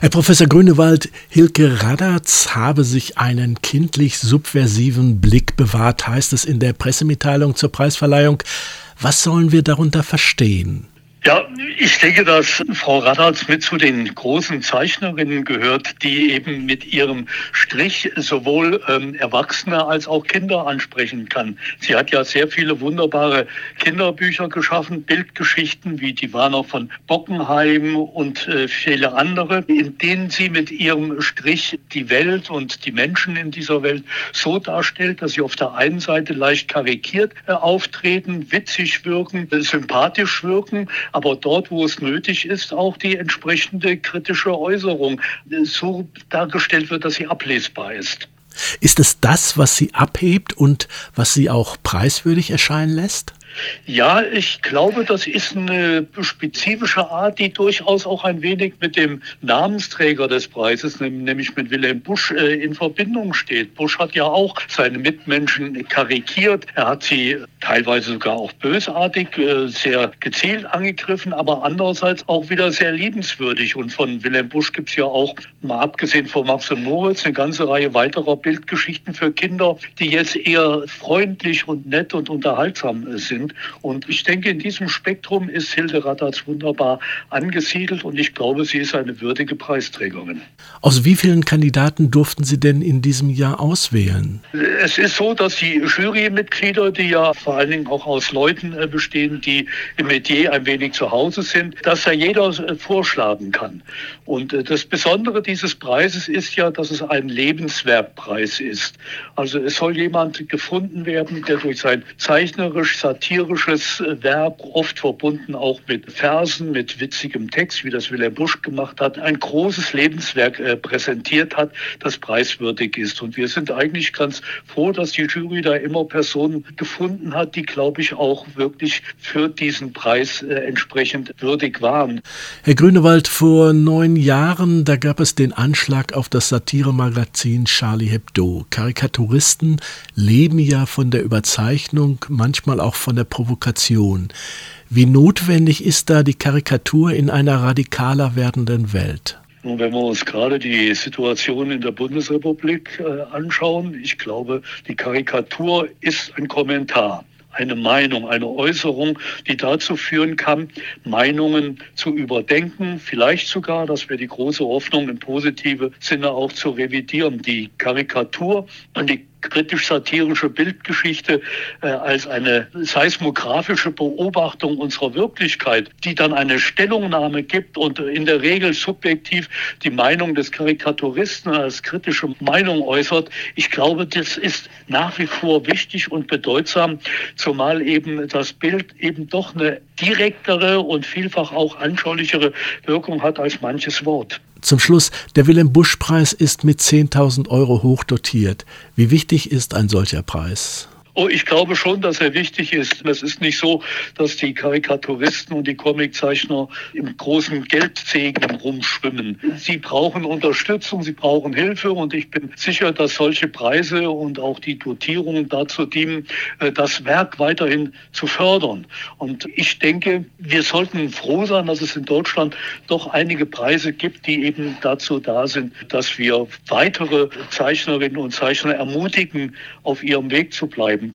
Herr Professor Grünewald, Hilke Radatz habe sich einen kindlich subversiven Blick bewahrt, heißt es in der Pressemitteilung zur Preisverleihung. Was sollen wir darunter verstehen? Ja, ich denke, dass Frau Radatz mit zu den großen Zeichnerinnen gehört, die eben mit ihrem Strich sowohl ähm, Erwachsene als auch Kinder ansprechen kann. Sie hat ja sehr viele wunderbare Kinderbücher geschaffen, Bildgeschichten wie die Warner von Bockenheim und äh, viele andere, in denen sie mit ihrem Strich die Welt und die Menschen in dieser Welt so darstellt, dass sie auf der einen Seite leicht karikiert äh, auftreten, witzig wirken, äh, sympathisch wirken, aber dort, wo es nötig ist, auch die entsprechende kritische Äußerung so dargestellt wird, dass sie ablesbar ist. Ist es das, was sie abhebt und was sie auch preiswürdig erscheinen lässt? Ja, ich glaube, das ist eine spezifische Art, die durchaus auch ein wenig mit dem Namensträger des Preises, nämlich mit Wilhelm Busch, äh, in Verbindung steht. Busch hat ja auch seine Mitmenschen karikiert. Er hat sie teilweise sogar auch bösartig, äh, sehr gezielt angegriffen, aber andererseits auch wieder sehr liebenswürdig. Und von Wilhelm Busch gibt es ja auch, mal abgesehen von Max und Moritz, eine ganze Reihe weiterer Bildgeschichten für Kinder, die jetzt eher freundlich und nett und unterhaltsam sind sind. Und ich denke, in diesem Spektrum ist Hilde Radatz wunderbar angesiedelt und ich glaube, sie ist eine würdige Preisträgerin. Aus wie vielen Kandidaten durften Sie denn in diesem Jahr auswählen? Es ist so, dass die Jurymitglieder, die ja vor allen Dingen auch aus Leuten äh, bestehen, die im Metier ein wenig zu Hause sind, dass da jeder äh, vorschlagen kann. Und äh, das Besondere dieses Preises ist ja, dass es ein Lebenswerkpreis ist. Also es soll jemand gefunden werden, der durch sein zeichnerisch, satirisch satirisches Werk, oft verbunden auch mit Versen, mit witzigem Text, wie das Wilhelm Busch gemacht hat, ein großes Lebenswerk äh, präsentiert hat, das preiswürdig ist. Und wir sind eigentlich ganz froh, dass die Jury da immer Personen gefunden hat, die, glaube ich, auch wirklich für diesen Preis äh, entsprechend würdig waren. Herr Grünewald, vor neun Jahren, da gab es den Anschlag auf das Satiremagazin Charlie Hebdo. Karikaturisten leben ja von der Überzeichnung, manchmal auch von der Provokation. Wie notwendig ist da die Karikatur in einer radikaler werdenden Welt? Nun, wenn wir uns gerade die Situation in der Bundesrepublik äh, anschauen, ich glaube, die Karikatur ist ein Kommentar eine Meinung, eine Äußerung, die dazu führen kann, Meinungen zu überdenken, vielleicht sogar, das wäre die große Hoffnung, im positiven Sinne auch zu revidieren. Die Karikatur und die kritisch-satirische Bildgeschichte äh, als eine seismografische Beobachtung unserer Wirklichkeit, die dann eine Stellungnahme gibt und in der Regel subjektiv die Meinung des Karikaturisten als kritische Meinung äußert. Ich glaube, das ist nach wie vor wichtig und bedeutsam, zumal eben das Bild eben doch eine direktere und vielfach auch anschaulichere Wirkung hat als manches Wort. Zum Schluss, der Wilhelm Busch Preis ist mit 10.000 Euro hoch dotiert. Wie wichtig ist ein solcher Preis? Oh, ich glaube schon, dass er wichtig ist. Es ist nicht so, dass die Karikaturisten und die Comiczeichner im großen Geldsegen rumschwimmen. Sie brauchen Unterstützung, sie brauchen Hilfe und ich bin sicher, dass solche Preise und auch die Dotierungen dazu dienen, äh, das Werk weiterhin zu fördern. Und ich denke, wir sollten froh sein, dass es in Deutschland doch einige Preise gibt, die eben dazu da sind, dass wir weitere Zeichnerinnen und Zeichner ermutigen, auf ihrem Weg zu bleiben.